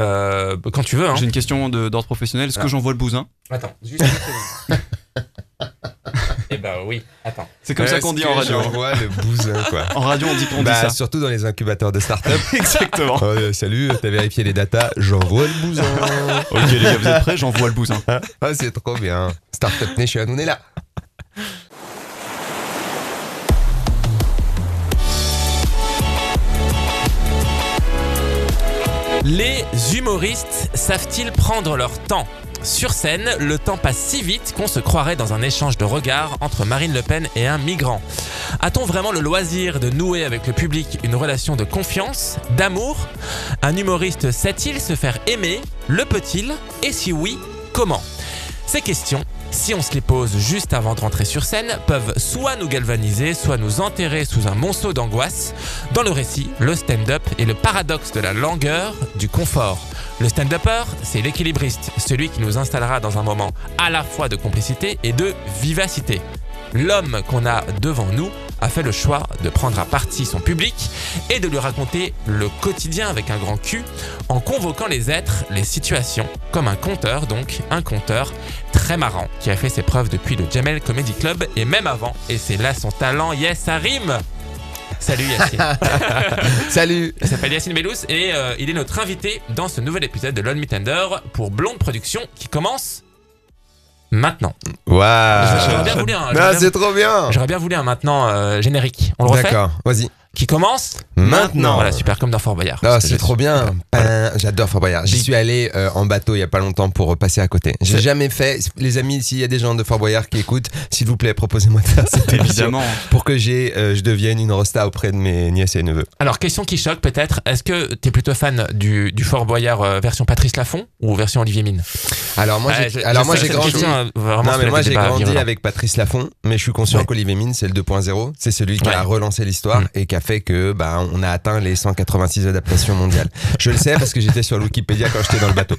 euh, quand tu veux. Hein. J'ai une question d'ordre professionnel. Est-ce que Ah. j'envoie le bousin? Attends, juste une seconde. Eh ben oui, attends. C'est comme ça qu'on dit en radio. J'envoie le bousin, quoi? En radio, on dit, on dit Bah, ça. surtout dans les incubateurs de start-up. Exactement. Euh, salut, t'as vérifié les datas, j'envoie le bousin. ok, les gars, vous êtes prêts? J'envoie le bousin. Ah, c'est trop bien. Startup Nation, on est là. Les humoristes savent-ils prendre leur temps? Sur scène, le temps passe si vite qu'on se croirait dans un échange de regards entre Marine Le Pen et un migrant. A-t-on vraiment le loisir de nouer avec le public une relation de confiance, d'amour? Un humoriste sait-il se faire aimer? Le peut-il? Et si oui, comment? Ces questions, si on se les pose juste avant de rentrer sur scène, peuvent soit nous galvaniser, soit nous enterrer sous un monceau d'angoisse. Dans le récit, le stand-up est le paradoxe de la langueur, du confort. Le stand-upper, c'est l'équilibriste, celui qui nous installera dans un moment à la fois de complicité et de vivacité. L'homme qu'on a devant nous a fait le choix de prendre à partie son public et de lui raconter le quotidien avec un grand Q en convoquant les êtres, les situations, comme un conteur donc, un conteur très marrant qui a fait ses preuves depuis le Jamel Comedy Club et même avant. Et c'est là son talent, yes, ça rime Salut Yacine Salut. Il s'appelle Yacine Bellous et euh, il est notre invité dans ce nouvel épisode de Lone Me Tender pour Blonde Production qui commence maintenant. Waouh. J'aurais bien voulu un, j'aurais bien- c'est trop bien. j'aurais bien voulu un maintenant euh, générique. On le refait? D'accord, vas-y. Qui commence Maintenant. Voilà, super, comme dans Fort Boyard. Ah, c'est trop bien. J'adore Fort Boyard. J'y suis allé euh, en bateau il y a pas longtemps pour passer à côté. J'ai jamais fait. Les amis, s'il y a des gens de Fort Boyard qui écoutent, s'il vous plaît, proposez-moi de faire cette Évidemment. pour que j'ai, euh, je devienne une rosta auprès de mes nièces et neveux. Alors, question qui choque peut-être. Est-ce que t'es plutôt fan du, du Fort Boyard euh, version Patrice Laffont ou version Olivier Mine? Alors moi, Ouais, j'ai, alors moi j'ai grandi. Non, mais moi j'ai avec Patrice Laffont, mais je suis conscient qu'Olivier Mine c'est le 2.0, c'est celui qui a relancé l'histoire Mm. et qui a fait que bah on a atteint les 186 adaptations mondiales. Je le sais parce que j'étais sur Wikipédia quand j'étais dans le bateau.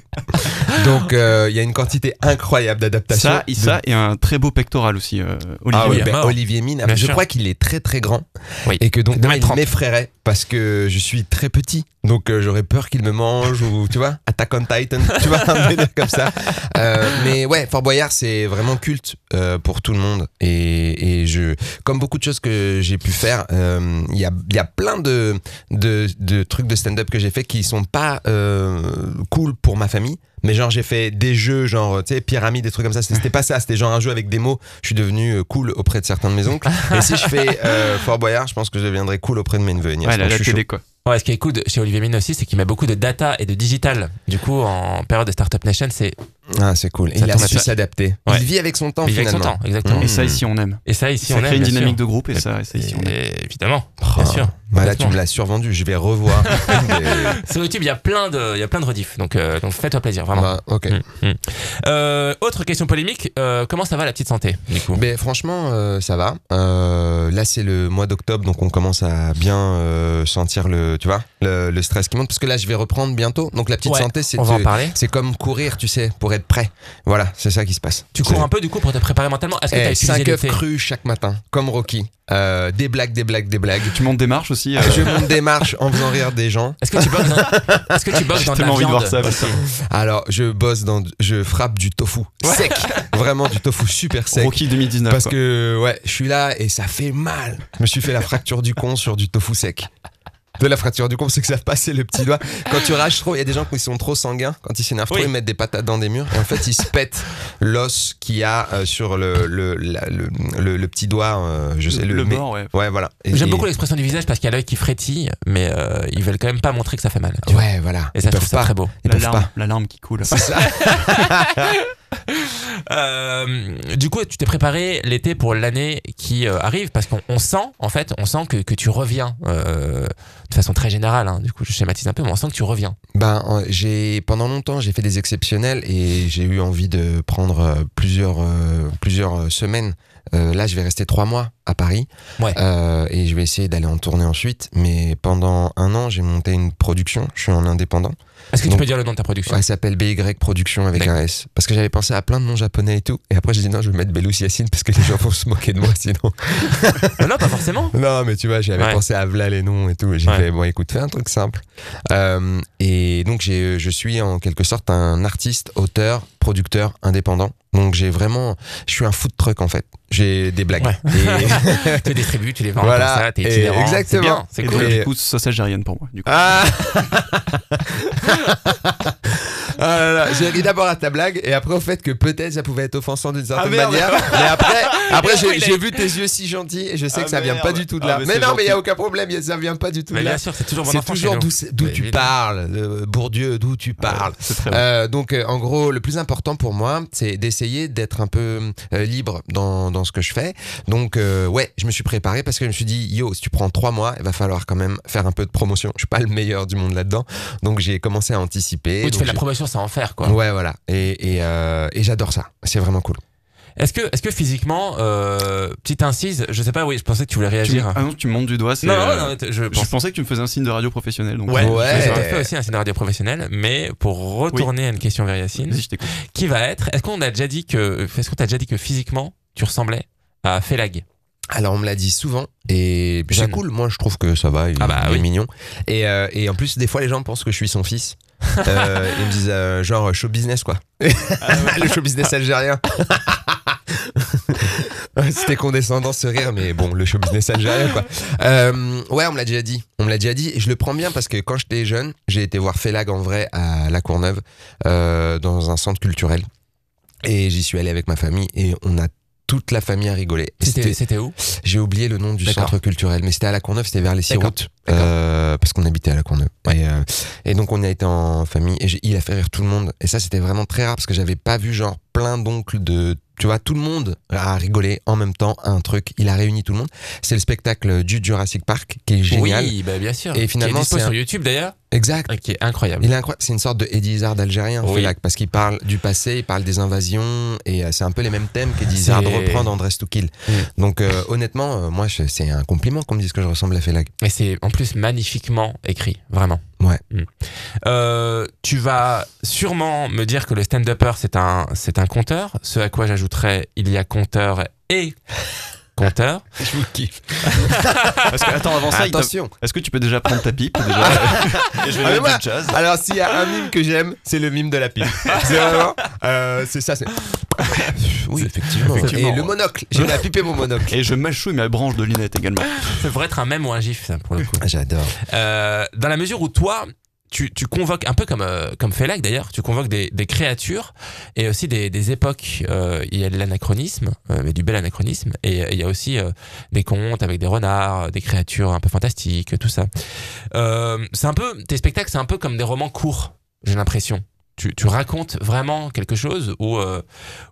Donc euh, il y a une quantité incroyable d'adaptations. Ça, de- ça, et un très beau pectoral aussi, euh, Olivier. Ah oui, ben, mort. Olivier Mine, Bien je sûr. crois qu'il est très très grand Oui. et que donc moi il m'effraierait parce que je suis très petit. Donc euh, j'aurais peur qu'il me mange ou tu vois, Attack on Titan, tu vois, un délire comme ça. Euh, mais ouais, Fort Boyard c'est vraiment culte euh, pour tout le monde et, et je, comme beaucoup de choses que j'ai pu faire, euh, il y, a, il y a plein de, de, de trucs de stand-up que j'ai fait qui sont pas euh, cool pour ma famille. Mais genre j'ai fait des jeux genre tu sais pyramide des trucs comme ça c'était pas ça c'était genre un jeu avec des mots je suis devenu euh, cool auprès de certains de mes oncles et si je fais euh, Fort Boyard je pense que je deviendrai cool auprès de mes neveux. Ouais, la, télé, quoi. Ouais, ce qui est cool de- chez Olivier Mine aussi, c'est qu'il met beaucoup de data et de digital. Du coup, en période de Startup Nation, c'est. Ah c'est cool Ça il a su s'adapter Ouais. il vit avec son temps il vit avec son finalement temps, exactement. Mmh. Et ça, ici, on aime. Et ça, ici, ça on crée aime, une bien dynamique sûr. de groupe, et ça, ça ici, on aime. Et évidemment, Oh, bien sûr. bah là tu me l'as survendu je vais revoir Des- Sur YouTube, il y a plein de, il y a plein de rediffs, donc, euh, donc fais-toi plaisir, vraiment. Bah, ok Mm, mm. Euh, autre question polémique, euh, comment ça va la petite santé du coup? Mais franchement, euh, ça va. Euh, là, c'est le mois d'octobre, donc on commence à bien euh, sentir le, tu vois, le, le stress qui monte. Parce que là, je vais reprendre bientôt. Donc la petite Ouais, santé, c'est c'est comme courir, tu sais, pour être prêt. Voilà, c'est ça qui se passe. Tu cours un peu du coup pour te préparer mentalement. Est-ce que tu as Eh, utilisé 5 œufs crus chaque matin, comme Rocky. Euh, des blagues, des blagues, des blagues. Tu montes des marches aussi. euh, Je monte des marches en faisant rire des gens. Est-ce que tu boxes dans, est-ce que tu boxes dans de la tellement envie de voir ça, aussi Alors, je bosse dans, je frappe du tofu sec, vraiment du tofu super sec. Rocky 2019. Parce quoi. que ouais, je suis là et ça fait mal. Je me suis fait la fracture du con sur du tofu sec. De la fracture du con, c'est que ça passait le petit doigt. Quand tu rages trop, il y a des gens qui sont trop sanguins. Quand ils s'énervent Oui. trop, ils mettent des patates dans des murs. Et en fait, ils se pètent l'os qu'il y a euh, sur le, le, la- le, le- le petit doigt. euh, je sais, le, le mais- bord, ouais. Ouais, voilà. J'aime et- beaucoup l'expression du visage parce qu'il y a l'œil qui frétille, mais euh, ils veulent quand même pas montrer que ça fait mal. vois. Ouais, voilà. Et ça, ils je trouve peuvent ça pas. très beau. Ils La larme, pas. la larme qui coule. C'est ça. Euh, du coup, tu t'es préparé l'été pour l'année qui euh, arrive parce qu'on on sent, en fait, on sent que, que tu reviens euh, de façon très générale. hein. du coup, je schématise un peu, mais on sent que tu reviens. Ben, j'ai pendant longtemps j'ai fait des exceptionnels et j'ai eu envie de prendre plusieurs plusieurs semaines là, je vais rester trois mois à Paris. Ouais. Et je vais essayer d'aller en tournée ensuite. Mais pendant un an, j'ai monté une production. Je suis en indépendant. Est-ce que tu Donc- peux dire le nom de ta production elle s'appelle BY Production avec un S. Parce que j'avais pensé à plein de noms japonais et tout. Et après, j'ai dit non, je vais mettre Belous Yacine parce que les gens vont se moquer de moi sinon. Non, non, pas forcément. Non, mais tu vois, j'avais Ouais. pensé à Vla les noms et tout. Et J'ai Ouais. fait, bon, écoute, fais un truc simple. Euh, et donc, je suis en quelque sorte un artiste, auteur, producteur indépendant. Donc, j'ai vraiment. Je suis un food truck en fait. J'ai des blagues. Ouais. Et- tu les distribues, tu les vends Voilà, comme ça, t'es itinérant. exactement. C'est bien, c'est Et cool. Et- du coup, sauce algérienne pour moi. Du coup. Ah Ah là là, j'ai ri d'abord à ta blague et après au fait que peut-être ça pouvait être offensant d'une certaine Ah, manière. Mais après, après j'ai vu tes yeux si gentils et je sais Ah, que ça vient pas du tout de Ah, là. mais non, mais il y a aucun problème, ça vient pas du tout de là. bien sûr, c'est toujours C'est toujours d'où, Mais tu parles, Bourdieu, d'où tu parles. Euh, donc euh, en gros, le plus important pour moi, c'est d'essayer d'être un peu euh, libre dans, dans ce que je fais. Donc euh, ouais, je me suis préparé parce que je me suis dit, yo, si tu prends trois mois, il va falloir quand même faire un peu de promotion. Je suis pas le meilleur du monde là-dedans, donc j'ai commencé à anticiper. Oui, tu fais la j'ai- c'est en faire, quoi. Ouais, voilà. Et, et, euh, et j'adore ça. C'est vraiment cool. Est-ce que, est-ce que physiquement, euh, petite incise, je sais pas, oui, je pensais que tu voulais Tu réagir. me- ah non, tu me montes du doigt. c'est, non, euh, non, non, je Je pensais que tu me faisais un signe de radio professionnel. Donc Ouais, Ouais. je fait aussi un scénario radio professionnel, mais pour retourner à une question vers Yacine, je qui va être, est-ce qu'on a déjà dit que, est-ce qu'on t'a déjà dit que physiquement, tu ressemblais à Félag Alors on me l'a dit souvent et c'est cool. Moi je trouve que ça va. Il, Ah bah il est oui. mignon. Et, euh, et en plus des fois les gens pensent que je suis son fils. Euh, ils me disent euh, genre show business quoi. le show business algérien. C'était condescendant ce rire, mais bon, le show business algérien, quoi. Euh, ouais, on me l'a déjà dit. On me l'a déjà dit. Et je le prends bien parce que quand j'étais jeune, j'ai été voir Félag en vrai à La Courneuve, euh, dans un centre culturel. Et j'y suis allé avec ma famille et on a toute la famille à rigoler. Et C'était où j'ai oublié le nom du centre culturel, mais c'était à la Courneuve, c'était vers les six routes, euh, parce qu'on habitait à la Courneuve. Et, euh, et donc on a été en famille, et il a fait rire tout le monde. Et ça, c'était vraiment très rare parce que j'avais pas vu genre plein d'oncles de, tu vois, tout le monde a rigolé en même temps à un truc. Il a réuni tout le monde. C'est le spectacle du Jurassic Park qui est génial. Oui, bah bien sûr. Et finalement, c'est sur un- YouTube d'ailleurs, Exact. qui est incroyable. Il est incroyable. C'est une sorte de Eddie Izzard algérien, Oui. Parce qu'il parle du passé, il parle des invasions, et euh, c'est un peu les mêmes thèmes qu'Eddie Izzard reprend dans Dress to Kill. Mm. Donc euh, honnêtement, euh, moi, c'est un compliment qu'on me dise que je ressemble à Félac. Et c'est en plus magnifiquement écrit, vraiment. Ouais. Mm. Euh, tu vas sûrement me dire que le stand-upper c'est un c'est un conteur. Ce à quoi j'ajouterais il y a conteur et conteur. Je vous kiffe. Parce que, attends, avant ça, Attention. est-ce que tu peux déjà prendre ta pipe déjà Et je vais Ah, mettre moi- du jazz. Alors s'il y a un mime que j'aime, c'est le mime de la pipe. c'est vraiment, euh, c'est ça. c'est- Oui, effectivement. Effectivement. Et le monocle. J'ai la pipe et mon monocle. Et je mâchouille ma branche de lunette également. Ça devrait être un mème ou un gif ça pour le coup. Ah, J'adore. Euh, dans la mesure où toi tu, tu convoques un peu comme euh, comme d'ailleurs, tu convoques des, des créatures et aussi des, des époques. Euh, il y a de l'anachronisme, euh, mais du bel anachronisme, et il y a aussi euh, des contes avec des renards, des créatures un peu fantastiques, tout ça. Euh, c'est un peu tes spectacles, c'est un peu comme des romans courts, j'ai l'impression. Tu, tu racontes vraiment quelque chose où, euh,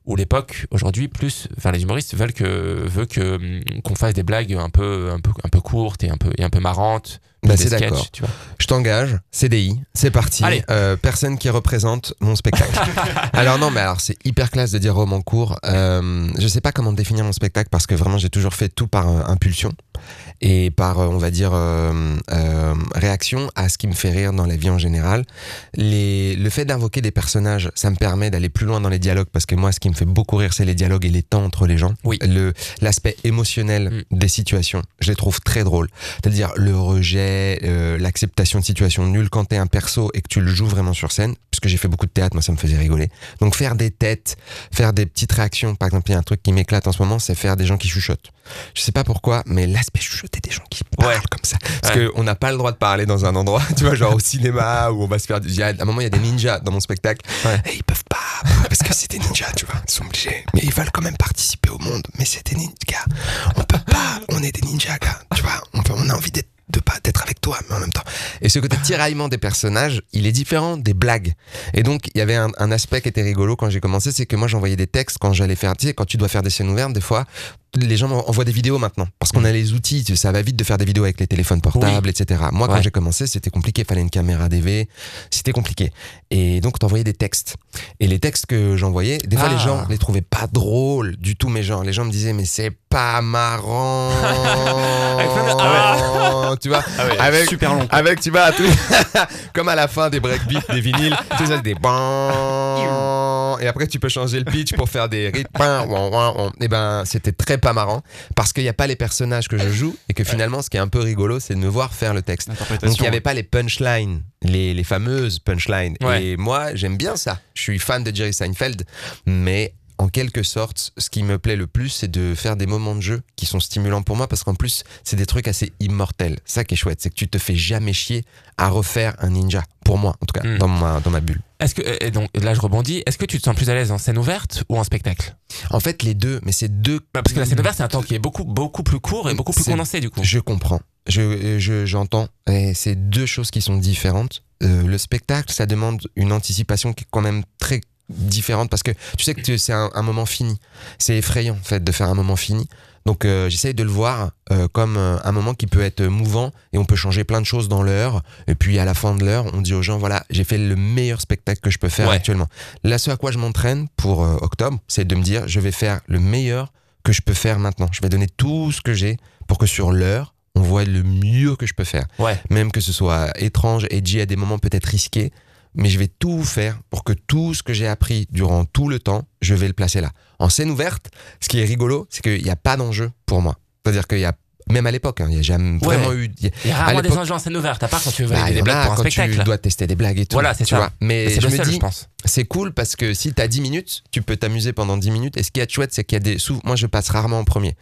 où l'époque aujourd'hui plus, enfin les humoristes veulent que veut que hum, qu'on fasse des blagues un peu un peu un peu courtes et un peu et un peu marrantes. Bah, c'est d'accord. Je t'engage, CDI, c'est parti. Euh, personne qui représente mon spectacle. alors non, mais alors c'est hyper classe de dire roman court. Euh, je sais pas comment définir mon spectacle parce que vraiment j'ai toujours fait tout par euh, impulsion et par, euh, on va dire, réaction à ce qui me fait rire dans la vie en général. Les, le fait d'invoquer des personnages, ça me permet d'aller plus loin dans les dialogues parce que moi, ce qui me fait beaucoup rire, c'est les dialogues et les temps entre les gens. Oui. L'aspect émotionnel des situations, je les trouve très drôles. C'est-à-dire le rejet, euh, l'acceptation de situations nulles quand t'es un perso et que tu le joues vraiment sur scène. Puisque j'ai fait beaucoup de théâtre, moi ça me faisait rigoler. Donc faire des têtes, faire des petites réactions. Par exemple, il y a un truc qui m'éclate en ce moment, c'est faire des gens qui chuchotent. Je sais pas pourquoi, mais l'aspect chuchoter des gens qui parlent Ouais. comme ça. Parce Ouais. qu'on n'a pas le droit de parler dans un endroit, tu vois, genre au cinéma où on va se faire. y a- à un moment, il y a des ninjas dans mon spectacle. Ouais. Et ils peuvent pas, parce que c'est des ninjas, tu vois. Ils sont obligés. Mais ils veulent quand même participer au monde. Mais c'est des ninjas. On peut pas, on est des ninjas, gars. Tu vois, on, peut- on a envie d'être de pas d'être avec toi mais en même temps et ce côté tiraillement des personnages il est différent des blagues. Et donc il y avait un, aspect qui était rigolo quand j'ai commencé c'est que moi j'envoyais des textes quand j'allais faire tu sais quand tu dois faire des scènes ouvertes des fois les gens envoient des vidéos maintenant parce qu'on Mm. a les outils, ça va vite de faire des vidéos avec les téléphones portables, etc. Moi, quand Ouais. j'ai commencé, c'était compliqué, fallait une caméra DV, c'était compliqué. Et donc, t'envoyais des textes. Et les textes que j'envoyais, des fois, Ah. les gens les trouvaient pas drôles du tout, mes gens. Les gens me disaient, mais c'est pas marrant. Avec plein de- Tu vois, Ah ouais, Avec- super long. avec, tu vois, comme à la fin des breakbeats, des vinyles, tu sais, des ban. Et après, tu peux changer le pitch pour faire des rythmes. Et ben, c'était très pas marrant parce qu'il n'y a pas les personnages que je joue et que finalement, ce qui est un peu rigolo, c'est de me voir faire le texte. Donc, il n'y avait pas les punchlines, les, les fameuses punchlines. Ouais. Et moi, j'aime bien ça. Je suis fan de Jerry Seinfeld, mais en quelque sorte, ce qui me plaît le plus, c'est de faire des moments de jeu qui sont stimulants pour moi parce qu'en plus, c'est des trucs assez immortels. Ça qui est chouette, c'est que tu te fais jamais chier à refaire un ninja. Pour moi, en tout cas, Mm. dans, ma, dans ma bulle. Est-ce que et donc là je rebondis, est-ce que tu te sens plus à l'aise en scène ouverte ou en spectacle? En fait, les deux, mais c'est deux. Bah, Parce que la scène ouverte c'est un temps qui est beaucoup beaucoup plus court et beaucoup plus condensé du coup. Je comprends. Je, je- j'entends. Et c'est deux choses qui sont différentes. Euh, le spectacle, ça demande une anticipation qui est quand même très différente parce que tu sais que c'est un, un moment fini. C'est effrayant, en fait, de faire un moment fini. Donc, euh, j'essaye de le voir euh, comme euh, un moment qui peut être mouvant et on peut changer plein de choses dans l'heure. Et puis, à la fin de l'heure, on dit aux gens voilà, j'ai fait le meilleur spectacle que je peux faire Ouais. actuellement. Là, ce à quoi je m'entraîne pour euh, octobre, c'est de me dire je vais faire le meilleur que je peux faire maintenant. Je vais donner tout ce que j'ai pour que sur l'heure, on voit le mieux que je peux faire. Ouais. Même que ce soit étrange, edgy, à des moments peut-être risqués, mais je vais tout faire pour que tout ce que j'ai appris durant tout le temps, je vais le placer là. En scène ouverte, ce qui est rigolo, c'est qu'il n'y a pas d'enjeu pour moi. C'est-à-dire qu'il y a, même à l'époque, hein, il n'y a jamais vraiment eu. il y a- Il y a À rarement des enjeux en scène ouverte, à part quand tu veux bah, valider il y des blagues pour un quand spectacle. tu dois tester des blagues et tout. Voilà, c'est ça. vois. Mais je me seul, dis, c'est cool parce que si tu as 10 minutes, tu peux t'amuser pendant 10 minutes. Et ce qui est chouette, c'est qu'il y a des. Moi, je passe rarement en premier.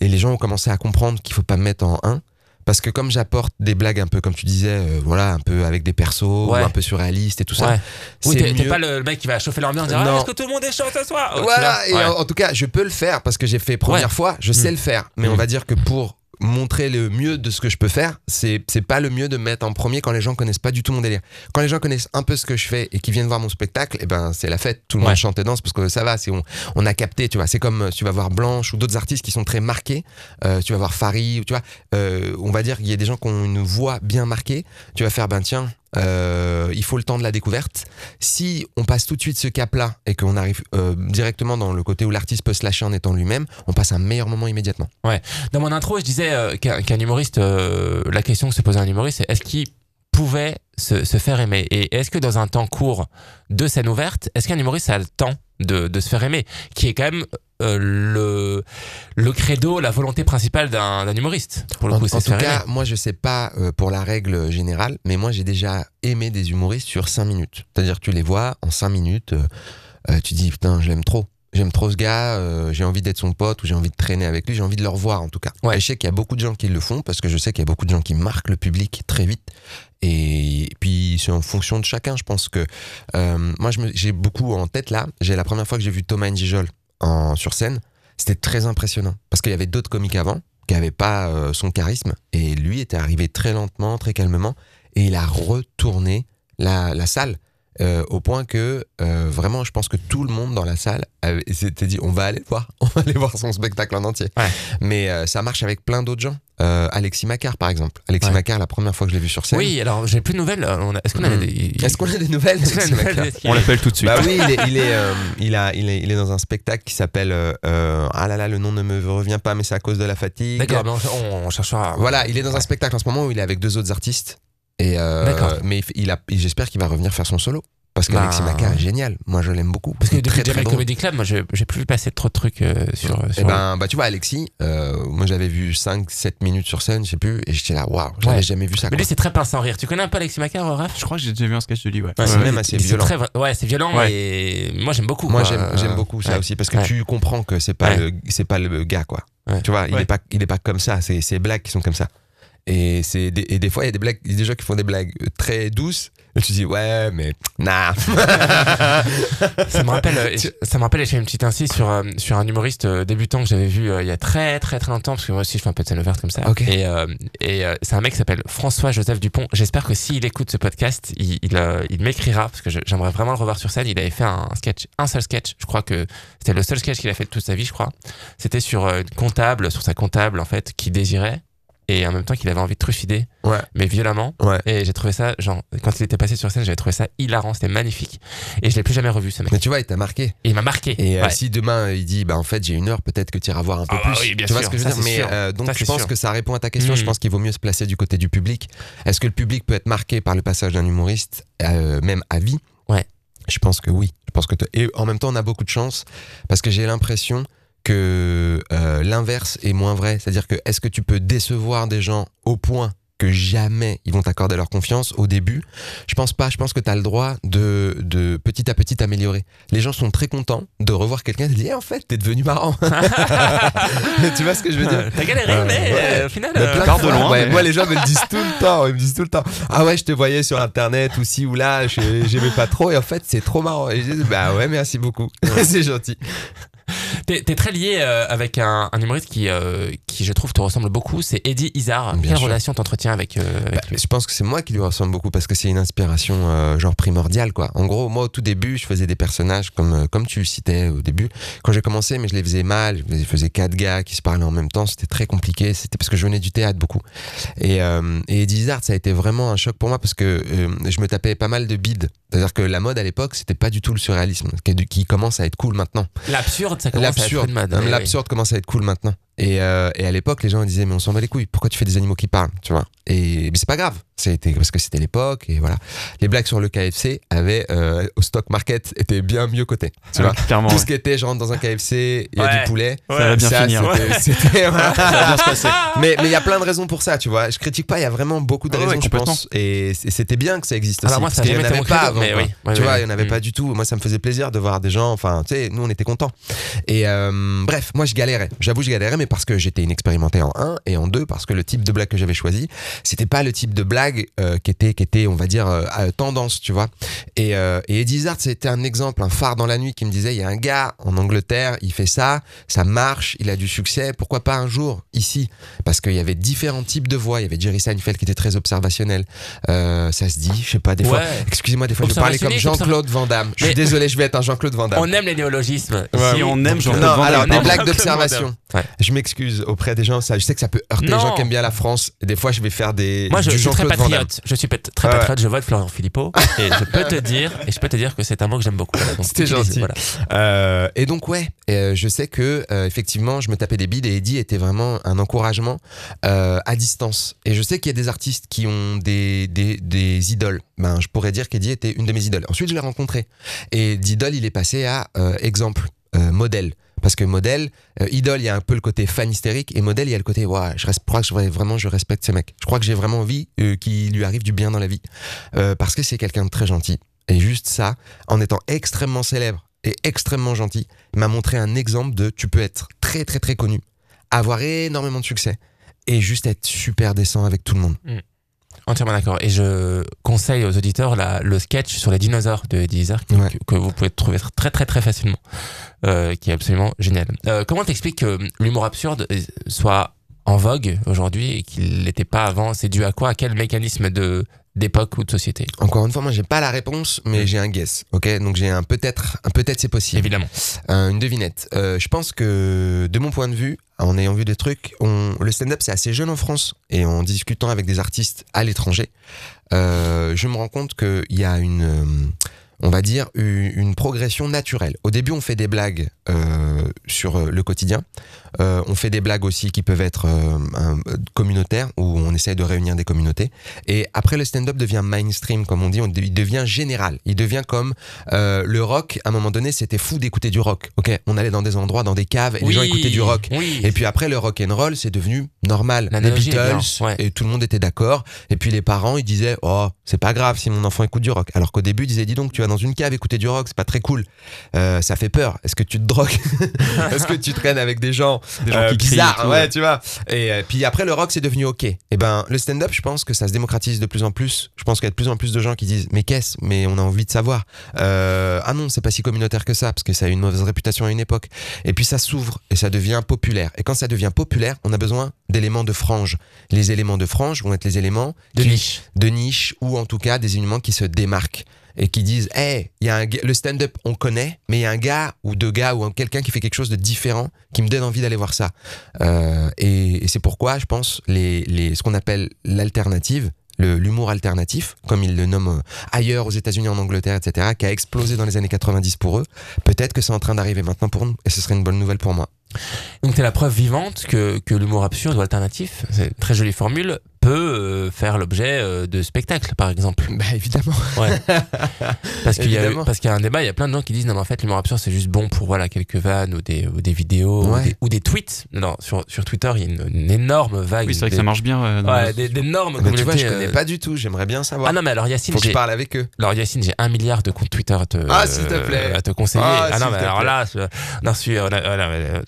Et les gens ont commencé à comprendre qu'il faut pas me mettre en 1. Parce que comme j'apporte des blagues un peu, comme tu disais, euh, voilà, un peu avec des persos, Ouais. ou un peu surréalistes et tout ça. Ouais. Oui, c'est t'es mieux. pas le mec qui va chauffer l'ambiance en disant Non. Ah, Est-ce que tout le monde est chaud ce soir? Oh, Voilà, et ouais. en, en tout cas, je peux le faire parce que j'ai fait première fois, je sais Mm. le faire. Mais on Mm. va dire que pour montrer le mieux de ce que je peux faire, c'est c'est pas le mieux de me mettre en premier quand les gens connaissent pas du tout mon délire. Quand les gens connaissent un peu ce que je fais et qui viennent voir mon spectacle, et ben c'est la fête, tout le Ouais. monde chante et danse parce que ça va, c'est on, on a capté, tu vois. C'est comme euh, tu vas voir Blanche ou d'autres artistes qui sont très marqués. Euh, tu vas voir Farid, tu vois. euh, on va dire qu'il y a des gens qui ont une voix bien marquée. Tu vas faire ben tiens. Euh, il faut le temps de la découverte. Si on passe tout de suite ce cap-là et qu'on arrive euh, directement dans le côté où l'artiste peut se lâcher en étant lui-même, on passe un meilleur moment immédiatement. Dans mon intro, je disais euh, qu'un humoriste, la question que se posait un humoriste, c'est est-ce qu'il pouvait se, se faire aimer? Et est-ce que dans un temps court de scène ouverte, est-ce qu'un humoriste a le temps de, de se faire aimer? Qui est quand même euh, le, le credo, la volonté principale d'un humoriste. Pour le En, coup, en tout cas, moi je sais pas euh, pour la règle générale, mais moi j'ai déjà aimé des humoristes sur 5 minutes. C'est-à-dire tu les vois en 5 minutes, euh, tu dis putain je l'aime trop. J'aime trop ce gars, j'ai envie d'être son pote ou j'ai envie de traîner avec lui, j'ai envie de le revoir en tout cas. Ouais. Et je sais qu'il y a beaucoup de gens qui le font parce que je sais qu'il y a beaucoup de gens qui marquent le public très vite. Et puis c'est en fonction de chacun. Je pense que euh, moi j'ai beaucoup en tête là. J'ai la première fois que j'ai vu Thomas Njijol sur scène, c'était très impressionnant. Parce qu'il y avait d'autres comiques avant qui n'avaient pas euh, son charisme. Et lui était arrivé très lentement, très calmement. Et il a retourné la, la salle. Euh, au point que euh, vraiment, je pense que tout le monde dans la salle avait- s'était dit on va aller voir, on va aller voir son spectacle en entier. Ouais. Mais euh, ça marche avec plein d'autres gens. Euh, Alexis Macar, par exemple. Alexis Ouais. Macar, la première fois que je l'ai vu sur scène. Oui, alors j'ai plus de nouvelles. on a- Est-ce qu'on a des. Est-ce qu'on a des nouvelles qu'on a des nouvelles? On l'appelle tout de suite. Bah oui, il est, il est, euh, il a, il est, il est dans un spectacle qui s'appelle ah là là, le nom ne me revient pas, mais c'est à cause de la fatigue. D'accord, mais on, on cherchera. Voilà, il est dans un spectacle en ce moment où il est avec deux autres artistes. Et euh, mais il a, et j'espère qu'il va revenir faire son solo parce Bah, qu'Alexis Macar est génial. Moi, je l'aime beaucoup. Parce que depuis très, Jamel. Comedy Club, moi j'ai plus vu passer trop de trucs euh, sur. Et sur ben, bah tu vois, Alexis, euh, moi j'avais vu 5-7 minutes sur scène, je sais plus, et j'étais là, waouh, j'avais Ouais. jamais vu ça. Mais quoi. lui, c'est très pince sans rire. Tu connais un peu Alexis Macar, euh, Raph Je crois que j'ai déjà vu un sketch de lui, ouais. Ouais, c'est même assez violent. très ouais, c'est violent Ouais. et moi j'aime beaucoup. Moi j'aime j'aime beaucoup ça Ouais. aussi parce que Ouais. tu comprends que c'est pas Ouais. le c'est pas le gars quoi. Ouais. Tu vois, il est pas il est pas comme ça, c'est ses blagues qui sont comme ça. Et, c'est des, et des fois, il y a des, blagues, il y a des gens qui font des blagues très douces. Et tu dis, ouais, mais nah. Ça me rappelle, euh, ça me rappelle, j'ai une petite incise sur, euh, sur un humoriste euh, débutant que j'avais vu euh, il y a très très très longtemps, parce que moi aussi je fais un peu de scène ouverte comme ça. Ok. Et, euh, et euh, c'est un mec qui s'appelle François-Joseph Dupont. J'espère que s'il écoute ce podcast, il, il, il m'écrira, parce que j'aimerais vraiment le revoir sur scène. Il avait fait un sketch, un seul sketch, je crois que c'était le seul sketch qu'il a fait de toute sa vie, je crois. C'était sur une comptable, sur sa comptable en fait, qui désirait, et en même temps qu'il avait envie de trucider, Ouais. mais violemment. Ouais. Et j'ai trouvé ça, genre, quand il était passé sur scène, j'avais trouvé ça hilarant, c'était magnifique. Et je l'ai plus jamais revu, ce mec. Mais tu vois, il t'a marqué. Et il m'a marqué. Et euh, si demain il dit, bah en fait j'ai une heure, peut-être que tu iras voir un peu Ah bah plus. oui, bien tu vois sûr, ce que je veux ça, dire? Mais euh, donc Ça, je pense sûr. que ça répond à ta question. Je pense qu'il vaut mieux se placer du côté du public. Est-ce que le public peut être marqué par le passage d'un humoriste, euh, même à vie? Ouais. Je pense que oui. Je pense que et en même temps on a beaucoup de chance parce que j'ai l'impression que euh, l'inverse est moins vrai. C'est-à-dire que est-ce que tu peux décevoir des gens au point que jamais ils vont t'accorder leur confiance au début? Je pense pas. Je pense que tu as le droit de, de petit à petit t'améliorer. Les gens sont très contents de revoir quelqu'un et de dire Eh, en fait t'es devenu marrant. tu vois ce que je veux dire? T'as galéré, Euh, mais ouais. euh, au final. mais euh, plein de loin, ouais, mais- Moi, les gens me le disent tout le temps. Ils me disent tout le temps. Ah ouais, je te voyais sur internet ou ci ou là. je- J'aimais pas trop. Et en fait, c'est trop marrant. Et je dis, bah ouais, merci beaucoup. c'est gentil. T'es très lié euh, avec un, un humoriste qui, euh, qui, je trouve, te ressemble beaucoup. C'est Eddie Izzard. Bien Quelle sûr. relation t'entretiens avec, euh, avec Bah, lui? je pense que c'est moi qui lui ressemble beaucoup parce que c'est une inspiration genre primordiale quoi. En gros, moi au tout début, je faisais des personnages comme comme tu citais au début. Quand j'ai commencé, mais je les faisais mal. Je faisais- quatre gars qui se parlaient en même temps. C'était très compliqué. C'était parce que je venais du théâtre beaucoup. Et et Eddie Izzard, ça a été vraiment un choc pour moi parce que je me tapais pas mal de bides. C'est-à-dire que la mode à l'époque, c'était pas du tout le surréalisme qui commence à être cool maintenant. L'absurde, ça commence à être Oui, l'absurde commence à être cool maintenant. Et, euh, et à l'époque, les gens disaient mais on s'en bat les couilles. Pourquoi tu fais des animaux qui parlent, tu vois? Et mais c'est pas grave. C'était parce que c'était l'époque et voilà. Les blagues sur le KFC avaient euh, au stock market étaient bien mieux cotées. Tu vois Clairement. Tout ouais. ce qui était, je rentre dans un KFC, il y a Ouais. du poulet. Ça va bien Ça, finir. c'était- voilà. Ça va bien se passer. mais il y a plein de raisons pour ça, tu vois. Je critique pas, il y a vraiment beaucoup de Ouais, ouais, raisons, je pense. Et c'était bien que ça existe Alors aussi. moi, ça a qu'il y jamais en avait pas avant. mais oui. Ouais, tu ouais, vois, ouais. il y en avait pas du tout. Moi, ça me faisait plaisir de voir des gens. Enfin, tu sais, nous, on était contents. Et euh, bref, moi, je galérais. J'avoue, je galérais, mais parce que j'étais inexpérimenté en un et en deux, parce que le type de blague que j'avais choisi, c'était pas le type de blague euh, qui était, qui était, on va dire, euh, à tendance, tu vois. Et, euh, et Eddie c'était un exemple, un phare dans la nuit qui me disait, il y a un gars en Angleterre, il fait ça, ça marche, il a du succès. Pourquoi pas un jour ici? Parce qu'il y avait différents types de voix. Il y avait Jerry Seinfeld qui était très observationnel. Euh, ça se dit, je sais pas, des fois. Excusez-moi, des fois, je parlais comme Jean-Claude Van Damme. Je suis désolé, je vais être un Jean-Claude Van Damme. On aime les néologismes. Ouais, ici, on aime Jean-Claude Non, Van Damme. alors on des blagues d'observation. Damme. Ouais. Je m'excuse auprès des gens, ça, je sais que ça peut heurter les gens qui aiment bien la France. Des fois, je vais faire des Moi, je, du je suis très patriote. Je suis très patriote. Je vote Florian Philippot. et je peux te dire, et je peux te dire que c'est un mot que j'aime beaucoup. C'était gentil. voilà. Euh, et donc ouais, euh, je sais que euh, effectivement, je me tapais des bides et Eddie était vraiment un encouragement à distance. Et je sais qu'il y a des artistes qui ont des, des, des idoles. Ben, je pourrais dire qu'Eddie était une de mes idoles. Ensuite, je l'ai rencontré et d'idole, il est passé à exemple, modèle. Parce que modèle, euh, idole, il y a un peu le côté fan hystérique et modèle, il y a le côté, ouais, je reste, crois que vraiment, je respecte ce mec. Je crois que j'ai vraiment envie euh, qu'il lui arrive du bien dans la vie Euh, parce que c'est quelqu'un de très gentil. Et juste ça, en étant extrêmement célèbre et extrêmement gentil, m'a montré un exemple de tu peux être très très très connu, avoir énormément de succès et juste être super décent avec tout le monde. Entièrement d'accord. Et je conseille aux auditeurs la- le sketch sur les dinosaures de Izzard que, Ouais. que- que vous pouvez trouver très très très facilement, euh, qui est absolument génial. Euh, comment t'expliques que l'humour absurde euh, soit en vogue aujourd'hui et qu'il n'était pas avant? C'est dû à quoi? À quel mécanisme de d'époque ou de société? Encore une fois, moi j'ai pas la réponse, mais j'ai un guess. Ok, donc j'ai un peut-être, un peut-être c'est possible. Évidemment. Euh, une devinette. Euh, je pense que, de mon point de vue, en ayant vu des trucs, le stand-up c'est assez jeune en France et en discutant avec des artistes à l'étranger, euh, je me rends compte qu'il y a une, euh, on va dire, une, progression naturelle. Au début, on fait des blagues euh, sur euh, le quotidien. Euh, on fait des blagues aussi qui peuvent être euh, un- communautaires, où on essaie de réunir des communautés. Et après, le stand-up devient mainstream, comme on dit, on- il devient général. Il devient comme le rock. À un moment donné, c'était fou d'écouter du rock. Ok, on allait dans des endroits, dans des caves, et les gens écoutaient du rock. Oui. Et puis après, le rock and roll, c'est devenu normal. Les Beatles, ouais. et tout le monde était d'accord. Et puis les parents, ils disaient, oh, c'est pas grave si mon enfant écoute du rock. Alors qu'au début, ils disaient, dis donc, tu vas dans une cave écouter du rock, c'est pas très cool. Euh, ça fait peur. Est-ce que tu te drogues Est-ce que tu traînes avec des gens Des gens euh, qui bizarres, tout, ouais, ouais. tu vois. Et euh, puis après, le rock, c'est devenu OK. Et ben, le stand-up, je pense que ça se démocratise de plus en plus. Je pense qu'il y a de plus en plus de gens qui disent Mais qu'est-ce? Mais on a envie de savoir. Euh, ah non, c'est pas si communautaire que ça, parce que ça a eu une mauvaise réputation à une époque. Et puis ça s'ouvre et ça devient populaire. Et quand ça devient populaire, on a besoin d'éléments de frange. Les éléments de frange vont être les éléments De qui- niche. de niche ou en tout cas des éléments qui se démarquent et qui disent hey il y a un le stand-up on connaît mais il y a un gars ou deux gars ou un- quelqu'un qui fait quelque chose de différent qui me donne envie d'aller voir ça Euh, et, c'est pourquoi je pense les, les ce qu'on appelle l'alternative l'humour alternatif, comme ils le nomment euh, ailleurs aux États-Unis, en Angleterre, etc., qui a explosé dans les années 90 pour eux. Peut-être que c'est en train d'arriver maintenant pour nous, et ce serait une bonne nouvelle pour moi. Donc t'es la preuve vivante que, que l'humour absurde ou alternatif, c'est une très jolie formule, peut euh, faire l'objet euh, de spectacles, par exemple. Bah évidemment. Ouais. parce qu'il y a Évidemment. parce qu'il y a un débat, il y a plein de gens qui disent non mais en fait l'humour absurde c'est juste bon pour voilà quelques vannes ou des ou des vidéos ou, des, ou des tweets. Non, sur sur Twitter il y a une, une énorme vague. Oui, c'est vrai que ça marche bien. euh, dans Ouais, d'énormes Bah, tu vois, je communautés, connais pas du tout, j'aimerais bien savoir. Ah non mais alors Yacine, Faut que je j'ai parle avec eux. alors Yacine, j'ai un milliard de comptes Twitter à te Ah, s'il te plaît. à te conseiller. Ah, Ah, non mais te alors plaît. là, non, a-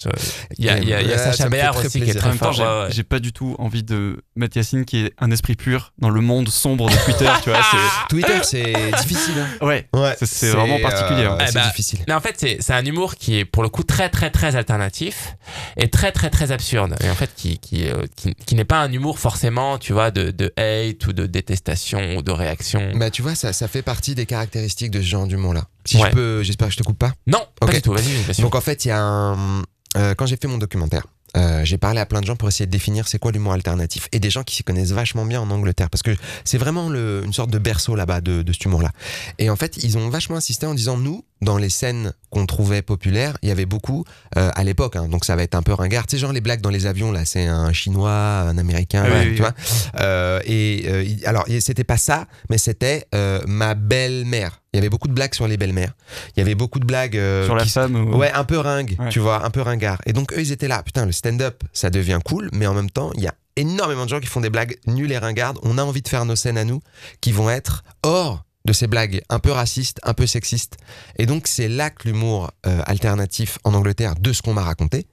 euh, il y a il y a, y a Sacha très aussi qui est très fort. j'ai pas du tout envie de mettre Yacine qui est un esprit pur dans le monde sombre de Twitter, tu vois. Twitter, c'est difficile. hein. Ouais. Ouais, C'est- vraiment particulier, hein. Eh c'est bah, difficile. Mais en fait, c'est un humour qui est pour le coup très très très alternatif et très très très absurde. Et en fait, qui, qui, euh, qui, qui n'est pas un humour forcément, tu vois, de, de hate ou de détestation ou de réaction. Bah, tu vois, ça, ça fait partie des caractéristiques de ce genre d'humour-là. Si Ouais. je peux, j'espère que je te coupe pas. Non, Ok. pas du tout, vas-y. Donc, en fait, il y a un. euh, quand j'ai fait mon documentaire, euh, j'ai parlé à plein de gens pour essayer de définir c'est quoi l'humour alternatif et des gens qui s'y connaissent vachement bien en Angleterre parce que c'est vraiment le- une sorte de berceau là-bas de, de cet humour-là. Et en fait, ils ont vachement insisté en disant nous, dans les scènes qu'on trouvait populaires, il y avait beaucoup euh, à l'époque, hein, donc ça va être un peu ringard. Tu sais, genre les blagues dans les avions là, c'est un chinois, un américain, Ah oui, ouais, oui, tu oui. vois. Euh, et euh, alors, c'était pas ça, mais c'était ma belle-mère. Il y avait beaucoup de blagues sur les belles-mères. Il y avait beaucoup de blagues Sur la qui- femme. ou- Ouais, un peu ringue, Ouais. tu vois, un peu ringard. Et donc eux, ils étaient là. Putain, le stand-up, ça devient cool, mais en même temps, il y a énormément de gens qui font des blagues nulles et ringardes. On a envie de faire nos scènes à nous qui vont être hors de ces blagues un peu racistes, un peu sexistes. Et donc c'est là que l'humour euh, alternatif en Angleterre, de ce qu'on m'a raconté,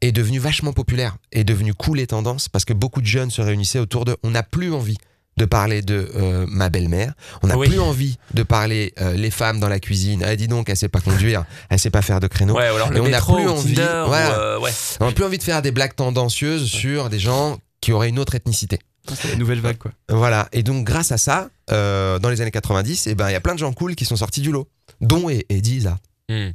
est devenu vachement populaire, est devenu cool et tendance parce que beaucoup de jeunes se réunissaient autour de. On n'a plus envie de parler de euh, ma belle-mère. On n'a Oui. plus envie de parler euh, les femmes dans la cuisine. Ah, dis donc, elle sait pas conduire, elle sait pas faire de créneau. Ouais, ou alors Et on n'a plus envie- Tinder, ou, voilà. ouais. On n'a plus envie de faire des blagues tendancieuses sur des gens qui auraient une autre ethnicité. C'est la nouvelle vague, quoi. Voilà. Et donc, grâce à ça, euh, dans les années 90, eh ben, il y a plein de gens cool qui sont sortis du lot, dont E- Eddie Izzard. Hmm.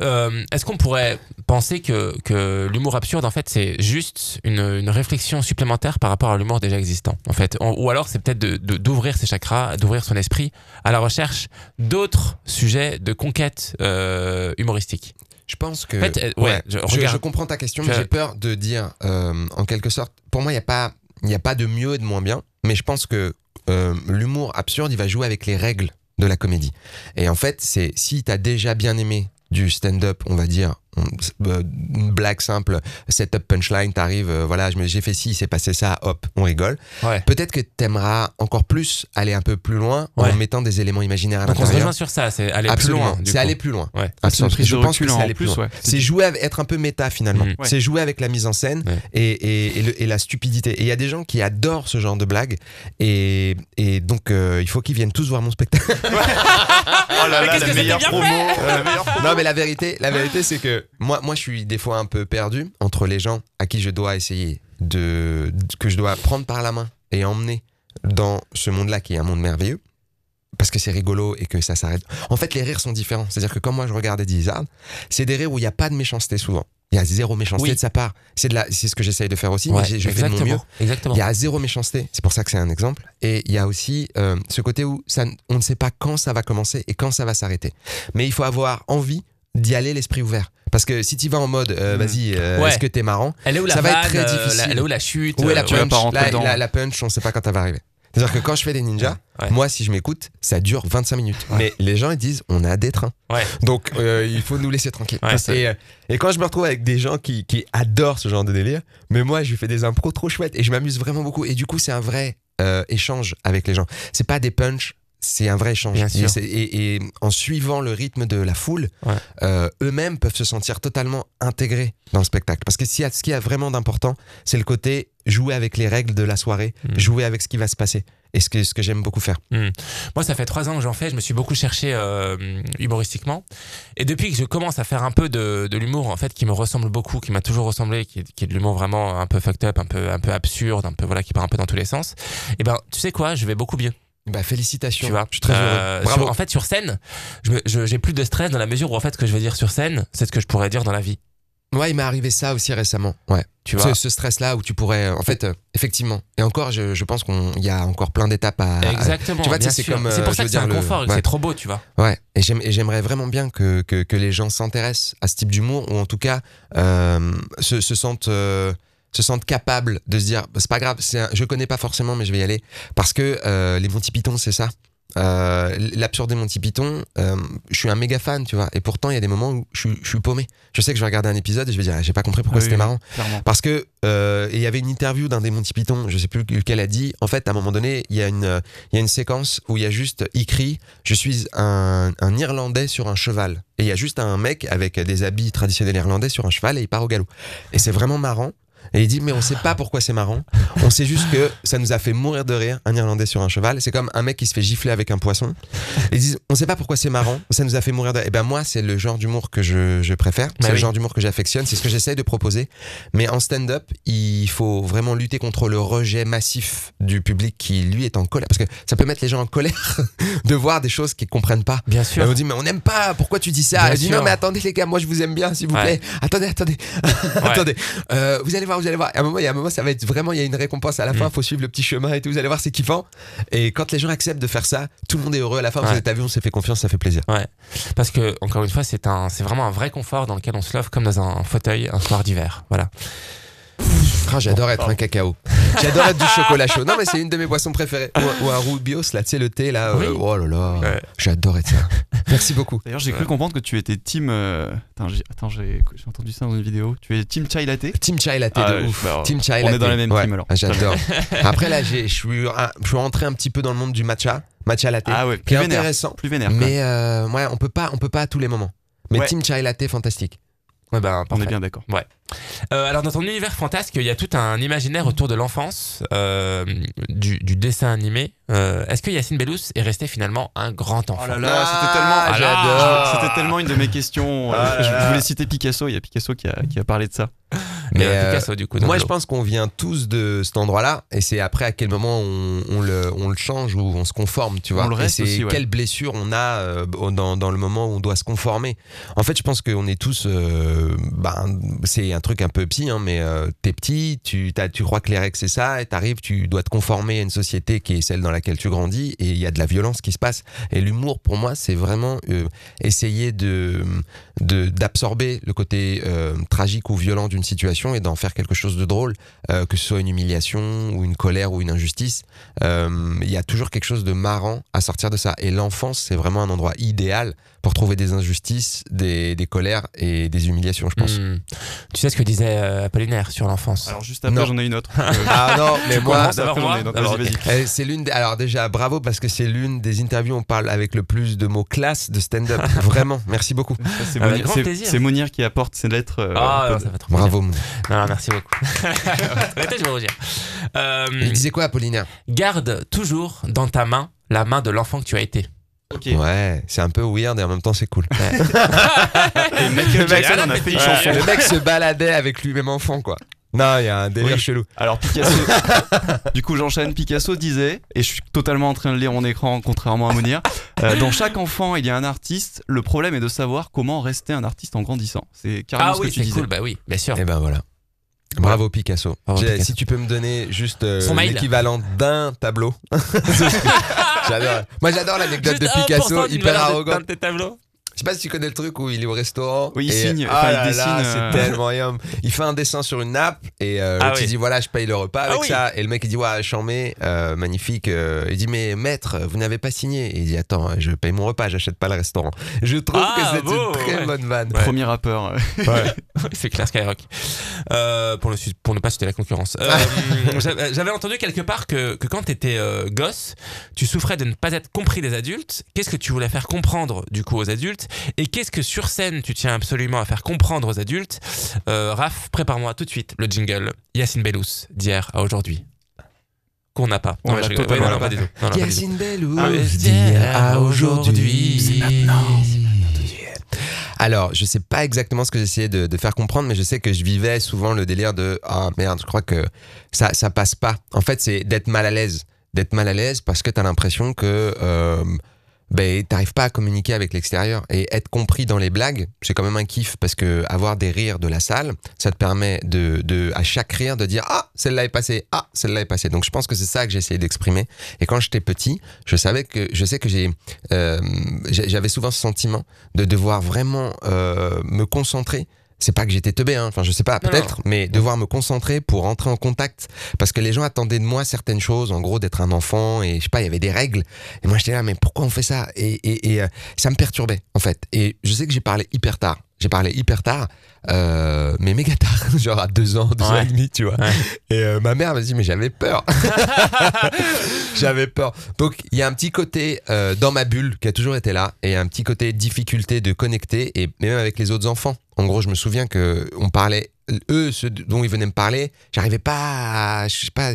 Euh, Est-ce qu'on pourrait penser que, que l'humour absurde, en fait, c'est juste une, une réflexion supplémentaire par rapport à l'humour déjà existant, en fait, ou alors c'est peut-être de- de- d'ouvrir ses chakras, d'ouvrir son esprit à la recherche d'autres sujets de conquête euh, humoristique. Je pense que. En fait, euh, ouais, je comprends ta question, mais j'ai peur de dire, euh, en quelque sorte, pour moi, il n'y a, pas- il n'y a pas de mieux et de moins bien, mais je pense que euh, l'humour absurde, il va jouer avec les règles de la comédie. Et en fait, c'est si tu as déjà bien aimé du stand-up, on va dire, une blague simple, setup punchline, t'arrives, euh, voilà, j'ai fait ci, il s'est passé ça, hop, on rigole. Ouais. Peut-être que t'aimeras encore plus aller un peu plus loin Ouais. en mettant des éléments imaginaires à Donc on se rejoint sur ça, c'est aller plus loin. c'est aller plus loin. Je pense que c'est aller plus loin. ouais. C'est jouer avec être un peu méta finalement. Mm. Ouais. C'est jouer avec la mise en scène Ouais. et, et, et le- et la stupidité. Et il y a des gens qui adorent ce genre de blagues et, et donc euh, il faut qu'ils viennent tous voir mon spectacle. Oh là Mais là, euh, la meilleure promo. non mais la vérité, la vérité c'est que moi, moi je suis des fois un peu perdu entre les gens à qui je dois essayer de que je dois prendre par la main et emmener dans ce monde-là qui est un monde merveilleux. Parce que c'est rigolo et que ça s'arrête. En fait, les rires sont différents. C'est-à-dire que quand moi je regarde Eddie Izzard, c'est des rires où il n'y a pas de méchanceté souvent. Il y a zéro méchanceté Oui. de sa part. C'est de la, c'est ce que j'essaye de faire aussi. Ouais, mais je fais de mon mieux. exactement. Il y a zéro méchanceté, c'est pour ça que c'est un exemple. Et il y a aussi euh, ce côté où ça, on ne sait pas quand ça va commencer et quand ça va s'arrêter. Mais il faut avoir envie d'y aller l'esprit ouvert. Parce que si tu vas en mode, euh, Mm. vas-y, euh, Ouais. est-ce que t'es marrant Elle est où la Ça va être très euh, difficile. la- Elle est où la chute Où est la punch la, dedans. la- la punch, on sait pas quand elle va arriver. C'est-à-dire que quand je fais des ninjas, Ouais. moi, si je m'écoute, ça dure 25 minutes. Ouais. Mais les gens, ils disent, on a des trains. Ouais. Donc, euh, il faut nous laisser tranquilles. Et, et quand je me retrouve avec des gens qui, qui adorent ce genre de délire, mais moi, je lui fais des impros trop chouettes et je m'amuse vraiment beaucoup. Et du coup, c'est un vrai euh, échange avec les gens. C'est pas des punchs, c'est un vrai échange. Bien Et, et- et en suivant le rythme de la foule, Ouais. euh, eux-mêmes peuvent se sentir totalement intégrés dans le spectacle. Parce que a, ce qu'il y a vraiment d'important, c'est le côté jouer avec les règles de la soirée, Mm. jouer avec ce qui va se passer. Et ce que, ce que j'aime beaucoup faire. Moi, ça fait trois ans que j'en fais. Je me suis beaucoup cherché euh, humoristiquement. Et depuis que je commence à faire un peu de, de l'humour, en fait, qui me ressemble beaucoup, qui m'a toujours ressemblé, qui est, qui est de l'humour vraiment un peu fucked up, un peu, un peu absurde, un peu voilà, qui part un peu dans tous les sens. Et ben, tu sais quoi, je vais beaucoup mieux. Bah, félicitations. Tu vois, je suis très Euh, heureux. Bravo. sur- en fait, sur scène, je j'ai plus de stress dans la mesure où en fait, ce que je vais dire sur scène, c'est ce que je pourrais dire dans la vie. Ouais, il m'est arrivé ça aussi récemment. Ouais. Tu vois. Ce, ce stress-là où tu pourrais, euh, en fait, euh, effectivement. Et encore, je, je pense qu'il y a encore plein d'étapes à, à- Exactement. tu vois, c'est comme, C'est euh, pour je ça que c'est un le- confort ouais. c'est trop beau, tu vois. Ouais, et j'aime- et j'aimerais vraiment bien que, que, que les gens s'intéressent à ce type d'humour, ou en tout cas euh, se, se sentent euh, se sentent capables de se dire, c'est pas grave, c'est un- je connais pas forcément, mais je vais y aller, parce que euh, les Monty Python, c'est ça. Euh, L'absurde des Monty Python, euh, je suis un méga fan, tu vois, et pourtant il y a des moments où je, suis- je suis paumé. Je sais que je vais regarder un épisode et je vais dire, ah, j'ai pas compris pourquoi Oui, c'était oui, marrant. Clairement. Parce que euh, il y avait une interview d'un des Monty Python, je sais plus lequel a dit. En fait, à un moment donné, il y a une il y a une séquence où il y a juste écrit je suis un, un Irlandais sur un cheval et il y a juste un mec avec des habits traditionnels irlandais sur un cheval et il part au galop. Et c'est vraiment marrant. Et il dit mais on sait pas pourquoi c'est marrant. On sait juste que ça nous a fait mourir de rire un Irlandais sur un cheval. C'est comme un mec qui se fait gifler avec un poisson. Et ils disent on sait pas pourquoi c'est marrant. Ça nous a fait mourir de rire. Et ben moi c'est le genre d'humour que je, je préfère. C'est Bah le oui. genre d'humour que j'affectionne. C'est ce que j'essaie de proposer. Mais en stand-up, il faut vraiment lutter contre le rejet massif du public qui, lui, est en colère. Parce que ça peut mettre les gens en colère de voir des choses qu'ils comprennent pas. Bien Et sûr. on dit, mais on n'aime pas, pourquoi tu dis ça? Bien Elle dit, sûr. non, mais attendez, les gars, moi je vous aime bien, s'il vous Ouais. plaît. Attendez, attendez, attendez. Euh, vous allez voir, vous allez voir. Et à un moment, il y a un moment, ça va être vraiment, il y a une récompense à la fin, Mm. faut suivre le petit chemin et tout. Vous allez voir, c'est kiffant. Et quand les gens acceptent de faire ça, tout le monde est heureux à la fin. Vous Ouais. êtes à vu, on s'est fait confiance, ça fait plaisir. Parce que, encore une fois, c'est un, c'est vraiment un vrai confort dans lequel on se love comme dans un fauteuil un soir d'hiver. Voilà. Ah, j'adore être un cacao. J'adore être du chocolat chaud. Non, mais c'est une de mes boissons préférées. Ou, ou un rubios, là, tu sais, le thé, là. Oui. euh, oh là là. Ouais. J'adore être ça. Merci beaucoup. D'ailleurs, j'ai cru Ouais. comprendre que tu étais team. euh, Attends, j'ai entendu ça dans une vidéo. Tu es team chai latte? Team Chai Latte Ah, de ouais, ouf. bah, Team Chai on est Latte. dans la même Ouais. team, alors. Ah, J'adore. Après, là, j'ai- je suis je suis rentré un petit peu dans le monde du matcha. Matcha latte. Ah ouais, qui plus est vénère. intéressant. Plus vénère. Mais euh, ouais, on peut pas, on peut pas à tous les moments. Mais Ouais. Team Chai Latte, fantastique. Ouais, ben, On est bien d'accord. Euh, alors, dans ton univers fantasque, il y a tout un imaginaire autour de l'enfance, euh, du, du dessin animé. Euh, Est-ce que Yacine Bellous est resté finalement un grand enfant Oh là là, Ah, c'était tellement. j'adore. C'était tellement une de mes questions. Ah je, voulais citer Picasso. Il y a Picasso qui a, qui a parlé de ça. Mais Picasso, du coup. Moi, je pense qu'on vient tous de cet endroit-là, et c'est après à quel moment on, on le, on le change ou on se conforme, tu vois. On le reste et c'est aussi, ouais. quelle blessure on a euh, dans, dans le moment où on doit se conformer. En fait, je pense qu'on est tous. euh, ben, c'est un truc un peu psy, hein, mais euh, t'es petit, tu, t'as- tu crois que les règles c'est ça, et t'arrives, tu dois te conformer à une société qui est celle dans laquelle tu grandis, et il y a de la violence qui se passe. Et l'humour, pour moi, c'est vraiment euh, essayer de d'absorber le côté euh, tragique ou violent d'une situation et d'en faire quelque chose de drôle, que ce soit une humiliation ou une colère ou une injustice. Il y a toujours quelque chose de marrant à sortir de ça. Et l'enfance, c'est vraiment un endroit idéal pour trouver des injustices, des, des colères et des humiliations, je pense. Hmm. Tu sais ce que disait euh, Apollinaire sur l'enfance? Alors, juste après, j'en ai une autre. Ah non, mais moi, euh, c'est l'une des... Alors déjà, bravo parce que c'est l'une des interviews où on parle avec le plus de mots classe de stand-up. Vraiment, merci beaucoup. C'est Avec Monir, grand c'est- plaisir. c'est Monir qui apporte ces lettres. euh, Ah, non, ça va trop. Bravo. Non, non, merci beaucoup. Arrêtez, je vais rougir. Euh, Il disait quoi, Apollinaire? Garde toujours dans ta main la main de l'enfant que tu as été. Ouais, c'est un peu weird et en même temps c'est cool. Et Michael Jackson en a fait une Ouais. chanson. Le mec se baladait avec lui-même enfant, quoi. Non, il y a un délire Oui. chelou. Alors Picasso, du coup j'enchaîne, Picasso disait, et je suis totalement en train de lire mon écran contrairement à Monir, euh, dans chaque enfant il y a un artiste, le problème est de savoir comment rester un artiste en grandissant. C'est carrément Ah ce que oui, tu disais. cool, bah oui, bien sûr. Et ben voilà. Bravo Picasso. Bravo, J'ai- Picasso. Si tu peux me donner juste euh, l'équivalent d'un tableau. Moi j'adore l'anecdote de Juste 1% Picasso, hyper arrogant. de tes tableaux. Sais pas si tu connais le truc où il est au restaurant. Oui, il et- signe, Ah enfin, il là, dessine, c'est euh. tellement yum. Il fait un dessin sur une nappe et euh, Ah oui. dit voilà, je paye le repas avec Ah oui. ça. Et le mec il dit ouais, chambé, euh, magnifique. euh, il dit mais maître, vous n'avez pas signé. Et il dit attends, je paye mon repas, j'achète pas le restaurant. Je trouve Ah, que c'est beau, une très ouais. bonne vanne. Premier rappeur. c'est clair Skyrock. Euh, pour, le, su- pour ne pas citer la concurrence. Euh, j'avais entendu quelque part que, que quand tu étais gosse, tu souffrais de ne pas être compris des adultes. Qu'est-ce que tu voulais faire comprendre du coup aux adultes? Et qu'est-ce que sur scène tu tiens absolument à faire comprendre aux adultes euh, Raph, prépare-moi tout de suite le jingle Yacine Bellous d'hier à aujourd'hui. Qu'on n'a pas. Je non, non, pas. pas du tout. Yacine Bellous Ah, d'hier à aujourd'hui. C'est Alors, je sais pas exactement ce que j'essayais de, de faire comprendre, mais je sais que je vivais souvent le délire de ah merde, je crois que ça ça passe pas. En fait, c'est d'être mal à l'aise, d'être mal à l'aise parce que t'as l'impression que euh, ben t'arrives pas à communiquer avec l'extérieur et être compris dans les blagues, c'est quand même un kiff parce que avoir des rires de la salle, ça te permet de, de à chaque rire de dire ah celle-là est passée, ah celle-là est passée. Donc je pense que c'est ça que j'ai essayé d'exprimer. Et quand j'étais petit, je savais que je sais que j'ai euh, j'avais souvent ce sentiment de devoir vraiment euh, me concentrer. C'est pas que j'étais teubé, hein. enfin je sais pas, peut-être, mais devoir me concentrer pour entrer en contact parce que les gens attendaient de moi certaines choses, en gros d'être un enfant et je sais pas, il y avait des règles et moi j'étais là, mais pourquoi on fait ça? Et, et, et euh, ça me perturbait en fait. Et je sais que j'ai parlé hyper tard, j'ai parlé hyper tard, euh, mais méga tard, genre à deux ans, deux ans et demi, tu vois. Ouais. Et euh, ma mère m'a dit, mais j'avais peur. J'avais peur. Donc il y a un petit côté euh, dans ma bulle qui a toujours été là et un petit côté difficulté de connecter et même avec les autres enfants. En gros, je me souviens que on parlait eux ceux dont ils venaient me parler, j'arrivais pas à, je sais pas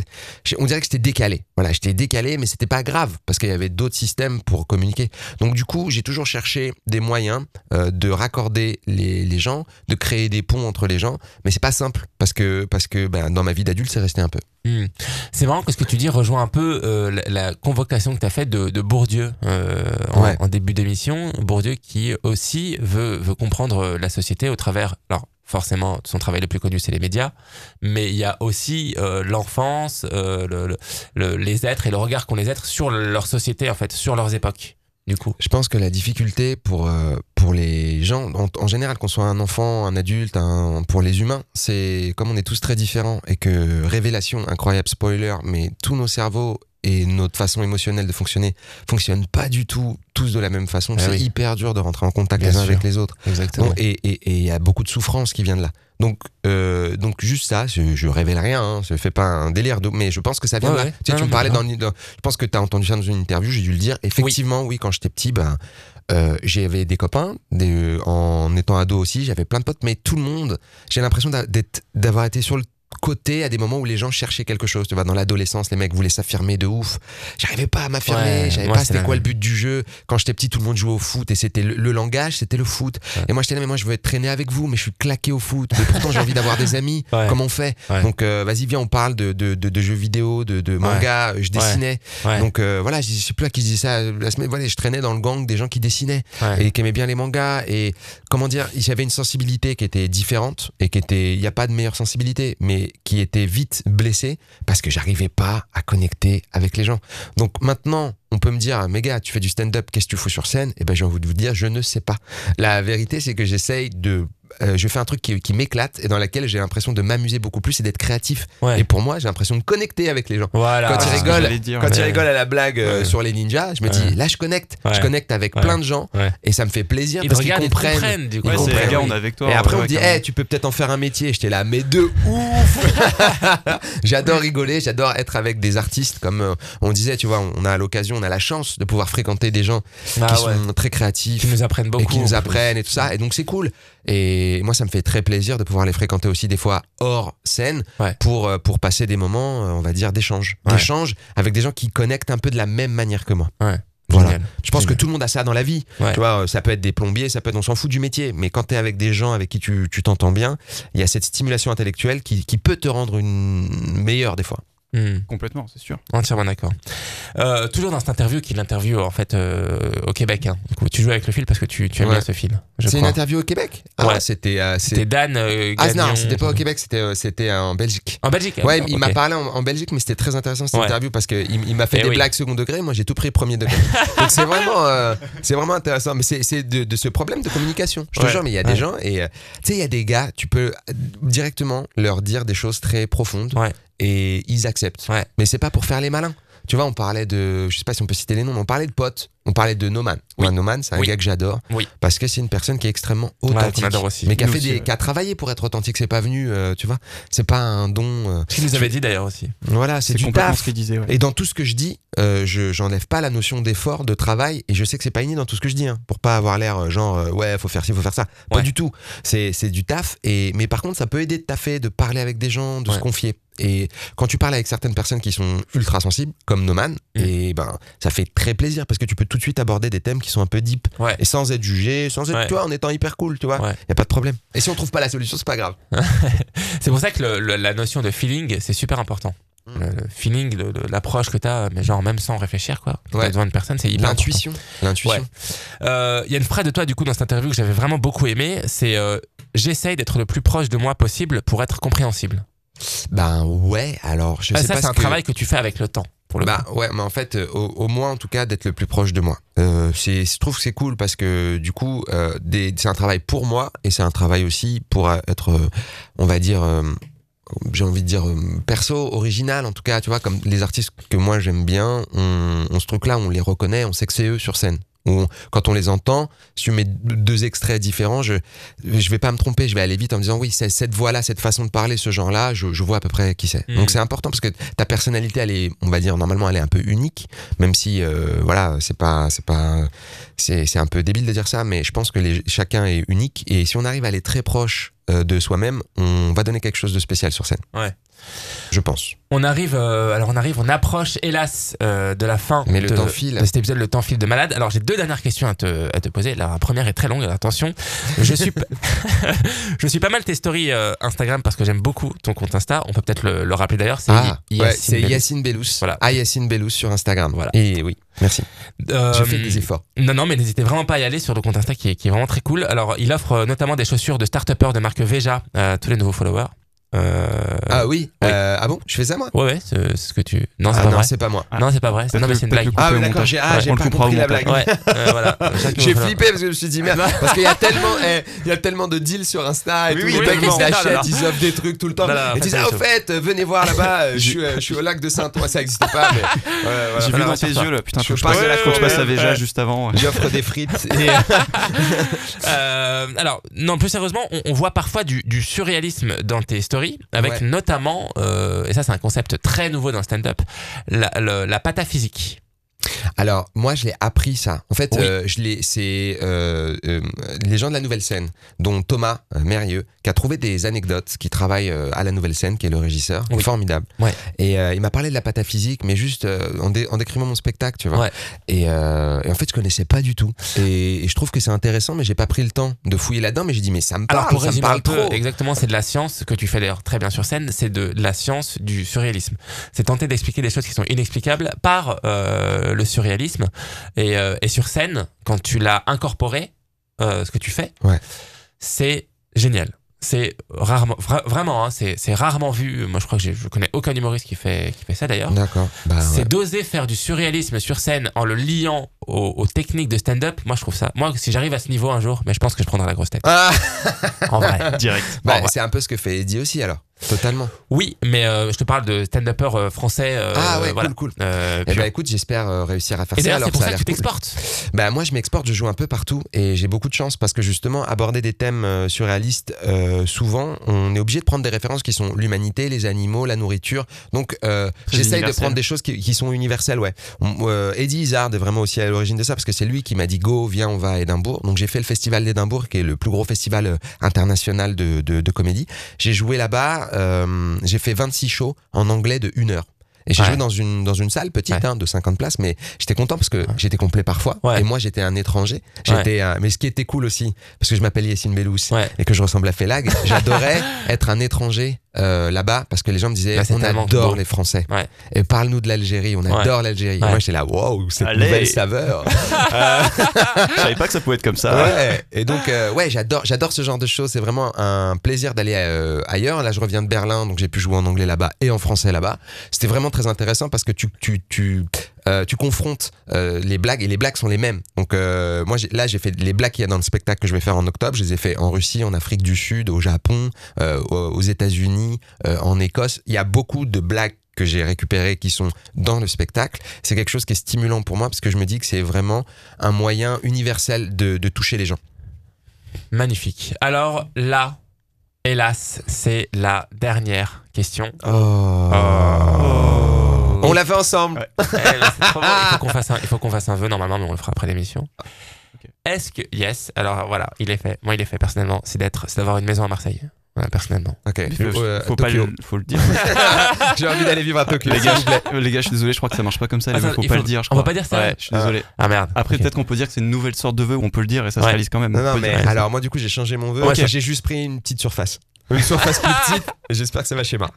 on dirait que j'étais décalé. Voilà, j'étais décalé mais c'était pas grave parce qu'il y avait d'autres systèmes pour communiquer. Donc du coup, j'ai toujours cherché des moyens euh, de raccorder les, les gens, de créer des ponts entre les gens, mais c'est pas simple parce que parce que ben, dans ma vie d'adulte, c'est resté un peu. Hmm. C'est marrant que ce que tu dis rejoint un peu euh, la, la convocation que tu as faite de, de Bourdieu euh, en, Ouais. en début d'émission. Bourdieu qui aussi veut, veut comprendre la société au travers. Alors, forcément, son travail le plus connu, c'est les médias, mais il y a aussi euh, l'enfance, euh, le- le- le- les êtres et le regard qu'ont les êtres sur leur société, en fait, sur leurs époques, du coup. Je pense que la difficulté pour, euh, pour les gens, en, en général, qu'on soit un enfant, un adulte, un, pour les humains, c'est comme on est tous très différents et que révélation, incroyable spoiler, mais tous nos cerveaux et notre façon émotionnelle de fonctionner fonctionnent pas du tout tous de la même façon. Ah c'est oui. hyper dur de rentrer en contact Bien les uns sûr. avec les autres. Exactement. Bon, et il y a beaucoup de souffrance qui vient de là. Donc, euh, donc juste ça, je, je révèle rien, hein, je fais pas un délire, de- mais je pense que ça vient Ouais, de là. ouais. Tu, sais, me parlais dans, dans- je pense que tu as entendu ça dans une interview, j'ai dû le dire. Effectivement, oui, quand j'étais petit, ben, euh, j'avais des copains, des, en étant ado aussi, j'avais plein de potes, mais tout le monde, j'ai l'impression d'avoir été sur le côté à des moments où les gens cherchaient quelque chose. Tu vois, dans l'adolescence, les mecs voulaient s'affirmer de ouf. J'arrivais pas à m'affirmer, Ouais, j'avais pas c'était quoi le but du jeu. Quand j'étais petit, tout le monde jouait au foot et c'était le, le langage, c'était le foot. Ouais. Et moi, j'étais là, mais moi, je veux être traîné avec vous, mais je suis claqué au foot. Mais pourtant, j'ai envie d'avoir des amis. Ouais. Comment on fait. Donc, euh, vas-y, viens, on parle de, de, de, de jeux vidéo, de, de manga. Je dessinais. Donc, euh, voilà, je sais plus à qui je disais ça la semaine. Voilà, je traînais dans le gang des gens qui dessinaient et qui aimaient bien les mangas. Et comment dire, j'avais une sensibilité qui était différente et qui était, il n'y a pas de meilleure sensibilité, mais qui était vite blessée parce que j'arrivais pas à connecter avec les gens. Donc maintenant, on peut me dire, mais gars, tu fais du stand-up, qu'est-ce que tu fous sur scène? Et ben, j'ai envie de vous dire, je ne sais pas. La vérité, c'est que j'essaye de, euh, je fais un truc qui, qui m'éclate et dans laquelle j'ai l'impression de m'amuser beaucoup plus et d'être créatif. Ouais. Et pour moi, j'ai l'impression de connecter avec les gens. Voilà. Quand c'est il ce que rigole, j'allais dire, Quand ouais. il rigole à la blague euh, Ouais. sur les ninjas, je me Ouais. dis, là, je connecte. Ouais. Je connecte avec Ouais. plein de gens Ouais. et ça me fait plaisir Ils parce qu'ils ils comprennent. comprennent, du coup. Ils comprennent, les gars, on est avec toi. Et après, on me dit, hey, tu peux peut-être en faire un métier. J'étais là, mais de ouf J'adore rigoler, j'adore être avec des artistes. Comme euh, on disait, tu vois, on a l'occasion, on a la chance de pouvoir fréquenter des gens Ah qui ouais. sont très créatifs. Qui nous apprennent beaucoup. et qui nous apprennent et tout ça. Et donc c'est cool. Et moi, ça me fait très plaisir de pouvoir les fréquenter aussi des fois hors scène Ouais. pour, euh, pour passer des moments, euh, on va dire, d'échange. Ouais. D'échange avec des gens qui connectent un peu de la même manière que moi. Ouais. Voilà. Génial. Je pense que tout le monde a ça dans la vie. Ouais. Tu vois, euh, ça peut être des plombiers, ça peut être, on s'en fout du métier. Mais quand tu es avec des gens avec qui tu tu t'entends bien, il y a cette stimulation intellectuelle qui, qui peut te rendre une meilleure des fois. Hmm, Complètement, c'est sûr. entièrement d'accord. Euh, toujours dans cette interview, qui est l'interview en fait euh, au Québec. Hein. Du coup, tu joues avec le fil parce que tu, tu aimes Ouais. bien ce fil. Je C'est une interview au Québec? Ouais. Ah, c'était. euh, C'était Dan. euh, Ah non, c'était pas au Québec, c'était euh, c'était en Belgique. En Belgique. Ouais, il m'a parlé en, en Belgique, mais c'était très intéressant cette Ouais. interview parce qu'il il, m'a fait Eh des oui. blagues second degré. Moi, j'ai tout pris premier degré. Donc c'est vraiment, euh, c'est vraiment intéressant. Mais c'est c'est de, de ce problème de communication. Je te Ouais. jure, mais il y a Ouais. des gens et tu sais, il y a des gars, tu peux directement leur dire des choses très profondes Ouais. Et ils acceptent. Ouais. Mais c'est pas pour faire les malins. Tu vois, on parlait de, je sais pas si on peut citer les noms, mais on parlait de potes. On parlait de Noman. Oui. Noman, c'est un Oui. gars que j'adore. Oui. Parce que c'est une personne qui est extrêmement Ouais, authentique. adore aussi. Mais qui a, fait des, ouais. qui a travaillé pour être authentique. C'est pas venu, euh, tu vois. C'est pas un don. euh, Ce qu'il nous avait dit d'ailleurs aussi. voilà, c'est du taf. ce disait. ouais. Et dans tout ce que je dis, euh, je j'enlève pas la notion d'effort, de travail, et je sais que c'est pas inné dans tout ce que je dis, hein, pour pas avoir l'air euh, genre ouais, faut faire ci, faut faire ça. Pas Ouais. du tout. C'est du taf. Et mais par contre, ça peut aider de taffer, de parler avec des gens, de Ouais. se confier. Et quand tu parles avec certaines personnes qui sont ultra sensibles, comme Noman, Mm. et ben ça fait très plaisir parce que tu peux tout de suite aborder des thèmes qui sont un peu deep Ouais. et sans être jugé, sans être Ouais. tu vois, en étant hyper cool, tu vois. Ouais. Y a pas de problème. Et si on trouve pas la solution, c'est pas grave. C'est pour ça que le- le- la notion de feeling, c'est super important. Mm. Le, le feeling, l'approche que tu as, mais genre même sans réfléchir, quoi. Quand t'as besoin de personne, c'est hyper. L'intuition, l'intuition. Euh, Il y a une phrase de toi, du coup, dans cette interview que j'avais vraiment beaucoup aimé. C'est euh, J'essaye d'être le plus proche de moi possible pour être compréhensible. Ben ouais. Alors je Ah, sais ça, pas c'est ce un que- travail que tu fais avec le temps. Pour le Bah coup. ouais, mais en fait, euh, au, au moins en tout cas d'être le plus proche de moi. Euh, c'est, je trouve que c'est cool parce que du coup, euh, des, c'est un travail pour moi et c'est un travail aussi pour euh, être, euh, on va dire, j'ai envie de dire perso, original en tout cas. Tu vois, comme les artistes que moi j'aime bien, on, on ce truc-là, on les reconnaît, on sait que c'est eux sur scène. On- quand on les entend, si tu mets deux extraits différents, je je vais pas me tromper, je vais aller vite en me disant oui, c'est cette voix-là, cette façon de parler, ce genre-là, je, je vois à peu près qui c'est. Mm. Donc c'est important parce que ta personnalité, elle est, on va dire normalement, elle est un peu unique, même si euh, voilà, c'est pas, c'est pas, c'est un peu débile de dire ça, mais je pense que les, chacun est unique et si on arrive à aller très proche de soi-même, on va donner quelque chose de spécial sur scène. Ouais. Je pense. On arrive, euh, alors on arrive, on approche, hélas, euh, de la fin Mais le de, temps file. de cet épisode, le temps file de malade. Alors j'ai deux dernières questions à te, à te poser. La première est très longue, attention. Je suis, je suis pas mal tes stories euh, Instagram parce que j'aime beaucoup ton compte Insta. On peut peut-être le, le rappeler d'ailleurs. C'est Ah, ouais, Yacine. Yacine Bellous. Voilà. Ah, Yacine Bellous sur Instagram. Voilà. Et oui, merci. Euh, J'ai fait des efforts. Non, non, mais n'hésitez vraiment pas à y aller sur le compte Insta qui est, qui est vraiment très cool. Alors, il offre euh, notamment des chaussures de start-upper de marque Veja à tous les nouveaux followers. Euh, Ah oui, oui. Euh, Ah bon Je fais ça moi? Ouais, ouais, c'est ce que tu. Non, c'est ah pas non, vrai. c'est pas moi. Non, c'est pas vrai. Non, mais c'est une blague. Ah oui, d'accord, j'ai ah, Ouais, j'ai on pas compris la blague. Ouais, euh, voilà. J'ai flippé parce que je me suis dit merde parce qu'il y a tellement eh, il y a tellement de deals sur Insta et Oui, tout oui, les mecs ils s'achètent, ils offrent des trucs tout le temps Non, non, et tu dis ah, au fait venez voir là-bas je suis au lac de Saint-Ouen ça existait pas. J'ai vu dans tes yeux là, putain, Je faut que je parle passe, à. Véja juste avant. j'offre des frites alors, non, plus sérieusement, on, voit parfois du, du surréalisme dans tes stories, avec Ouais. notamment, euh, et ça c'est un concept très nouveau dans le stand-up, la, le- la pataphysique. Alors, moi, je l'ai appris ça. En fait, Oui. euh, je l'ai, c'est euh, euh, les gens de la Nouvelle Scène, dont Thomas Mérieux, qui a trouvé des anecdotes, qui travaille à la Nouvelle Scène, qui est le régisseur, Oui. formidable. Ouais. Et il m'a parlé de la pataphysique, mais juste en, dé- en décrivant mon spectacle, tu vois. Ouais. Et, et en fait, je connaissais pas du tout. Et, et je trouve que c'est intéressant, mais j'ai pas pris le temps de fouiller là-dedans. Mais j'ai dit, mais ça me parle, Alors pour ça me parle un peu, trop. exactement, c'est de la science, que tu fais d'ailleurs très bien sur scène, c'est de la science du surréalisme. C'est tenter d'expliquer des choses qui sont inexplicables par le surréalisme. Et, euh, et sur scène, quand tu l'as incorporé, euh, ce que tu fais, Ouais. c'est génial. C'est rarement, vra- vraiment, hein, c'est rarement vu. Moi, je crois que je connais aucun humoriste qui fait, qui fait ça d'ailleurs. D'accord. Bah, C'est ouais. d'oser faire du surréalisme sur scène en le liant aux, aux techniques de stand-up. Moi, je trouve ça. Moi, si j'arrive à ce niveau un jour, mais je pense que je prendrai la grosse tête. Ah, En vrai. Direct. bah, c'est un peu ce que fait Eddie aussi alors. Totalement. Oui, mais euh, je te parle de stand-upper euh, français. euh, ah ouais, voilà. cool, cool. Euh, Eh pur. ben écoute, j'espère réussir à faire et ça. c'est pour ça que tu cool. t'exportes. Bah moi je m'exporte, je joue un peu partout et j'ai beaucoup de chance parce que justement aborder des thèmes surréalistes, souvent on est obligé de prendre des références qui sont l'humanité, les animaux, la nourriture. Donc j'essaye de prendre des choses qui, qui sont universelles. Ouais. On- Eddie Izzard est vraiment aussi à l'origine de ça parce que c'est lui qui m'a dit go viens on va à Édimbourg. Donc j'ai fait le festival d'Édimbourg qui est le plus gros festival international de, de, de comédie. J'ai joué là-bas, euh, j'ai fait 26 shows en anglais de une heure. Et j'ai Ouais. joué dans une, dans une salle petite Ouais. hein, de 50 places, mais j'étais content parce que j'étais complet parfois. Et moi, j'étais un étranger. J'étais, mais ce qui était cool aussi, parce que je m'appelle Yacine Bellous et que je ressemble à Félag, j'adorais être un étranger euh, là-bas parce que les gens me disaient c'est on tellement adore les Français. Ouais. Et parle-nous de l'Algérie, on adore l'Algérie. Et. Moi j'étais là, wow, cette Allez. nouvelle saveur. Je savais pas que ça pouvait être comme ça. Ouais. Et donc, euh, ouais, j'adore, j'adore ce genre de choses. C'est vraiment un plaisir d'aller euh, ailleurs. Là, je reviens de Berlin, donc j'ai pu jouer en anglais là-bas et en français là-bas. C'était vraiment très intéressant parce que tu, tu, tu, euh, tu confrontes euh, les blagues et les blagues sont les mêmes. Donc, euh, moi, là, j'ai fait les blagues qu'il y a dans le spectacle que je vais faire en octobre. Je les ai fait en Russie, en Afrique du Sud, au Japon, aux États-Unis, en Écosse. Il y a beaucoup de blagues que j'ai récupérées qui sont dans le spectacle. C'est quelque chose qui est stimulant pour moi parce que je me dis que c'est vraiment un moyen universel de, de toucher les gens. Magnifique. Alors là, hélas, c'est la dernière question. Oh. Oh. On l'a fait ensemble. Ouais. Eh, trop. Il faut qu'on fasse un, il faut qu'on fasse un vœu normalement, mais on le fera après l'émission. Est-ce que yes Alors voilà, il est fait. Moi, il est fait personnellement. C'est d'être, c'est d'avoir une maison à Marseille. Voilà, personnellement. Ok. Il faut, Euh, faut pas le, faut le dire. J'ai envie d'aller vivre à Tokyo. les, gars, je, les gars, je suis désolé, je crois que ça marche pas comme ça. Ah, les ça, vœux, faut pas faut- le dire. Je on va crois. pas dire ça Ouais, je suis désolé. Ah merde. Après, peut-être qu'on peut dire que c'est une nouvelle sorte de vœu où on peut le dire et ça se réalise quand même. Non, On non, mais alors moi du coup j'ai changé mon vœu. Ok. J'ai juste pris une petite surface. Une surface plus petite. et J'espère que ça va schéma.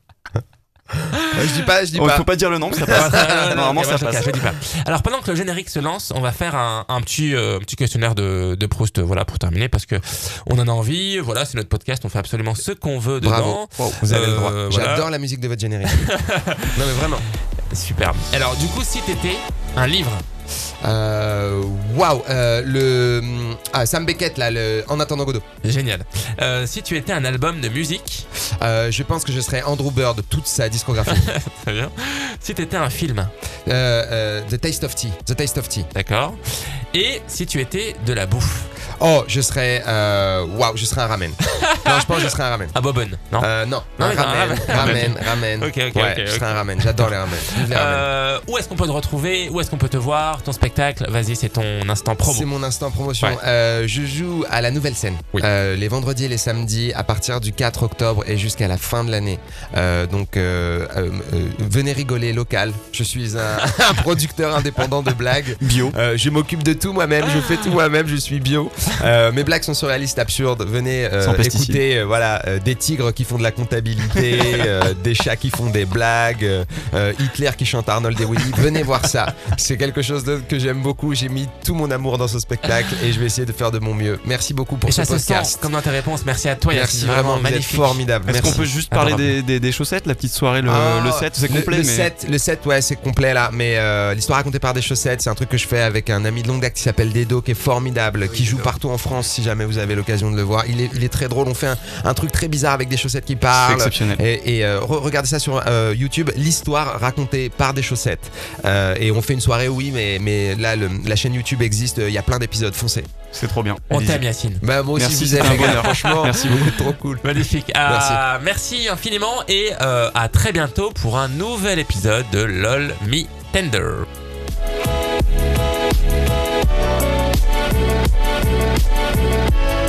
Euh, je dis pas, je dis Oh, pas. faut pas dire le nom, ça passe. non, Normalement, ça passe. je dis pas. Alors pendant que le générique se lance, on va faire un, un petit euh, petit questionnaire de, de Proust, euh, voilà pour terminer, parce que on en a envie. Voilà, c'est notre podcast, on fait absolument ce qu'on veut dedans. Bravo. Wow. Vous avez le droit. voilà. J'adore la musique de votre générique. non mais vraiment. Super. Alors du coup, si t'étais un livre, Euh, Waouh. euh, le ah, Sam Beckett là, le En attendant Godot. génial. Euh, si tu étais un album de musique, Euh, je pense que je serais Andrew Bird toute sa discographie. très bien. Si t'étais un film, The Taste of Tea. The Taste of Tea. d'accord. Et si tu étais de la bouffe, Oh, je serais euh, waouh, je serais un ramen. non, je pense que je serais un ramen. à Bobonne, non? Euh, non, Non, un non, un ramen, ramen. ramen, ramen. Ok, ok, ouais, je serais un ramen. J'adore les ramen. Ramen. Euh, où est-ce qu'on peut te retrouver? Où est-ce qu'on peut te voir? Ton spectacle? Vas-y, c'est ton instant promo. C'est mon instant promotion. Ouais. Euh, je joue à la nouvelle scène. Oui. Euh, les vendredis et les samedis à partir du 4 octobre et jusqu'à la fin de l'année. Euh, donc venez rigoler local. Je suis un, un producteur indépendant de blagues. Bio. Euh, je m'occupe de tout moi-même, je fais tout moi-même, je suis bio. Euh, mes blagues sont surréalistes, absurdes. Venez euh, écouter euh, voilà, euh, des tigres qui font de la comptabilité, euh, des chats qui font des blagues, euh, Hitler qui chante Arnold et Willy. Venez voir ça. C'est quelque chose de- que j'aime beaucoup. J'ai mis tout mon amour dans ce spectacle et je vais essayer de faire de mon mieux. Merci beaucoup pour Et ce ça se sent podcast. comme dans tes réponses. Merci à toi, Merci vraiment, vous êtes magnifique. formidable. Est-ce qu'on peut juste parler des, des- des chaussettes, la petite soirée, le, Ah, le set C'est complet, le, mais. set, le set, ouais, c'est complet là. Mais euh, l'histoire racontée par des chaussettes, c'est un truc que je fais avec un ami de longue date qui s'appelle Dedo, qui est formidable, qui joue partout en France. Si jamais vous avez l'occasion de le voir, il est, il est très drôle. On fait un, un truc très bizarre avec des chaussettes qui C'est parlent. exceptionnel. Et, et, euh, re- regardez ça sur euh, YouTube, l'histoire racontée par des chaussettes. Euh, et on fait une soirée, oui, mais, mais là, le- la chaîne YouTube existe, il y a plein d'épisodes, foncez. C'est trop bien. On t'aime, Yacine. Bah, moi aussi, Merci, vous un gars, bonheur. franchement, Merci êtes trop cool. Magnifique. Ah, merci infiniment et euh, à très bientôt pour un nouvel épisode de LOL Me Tender. you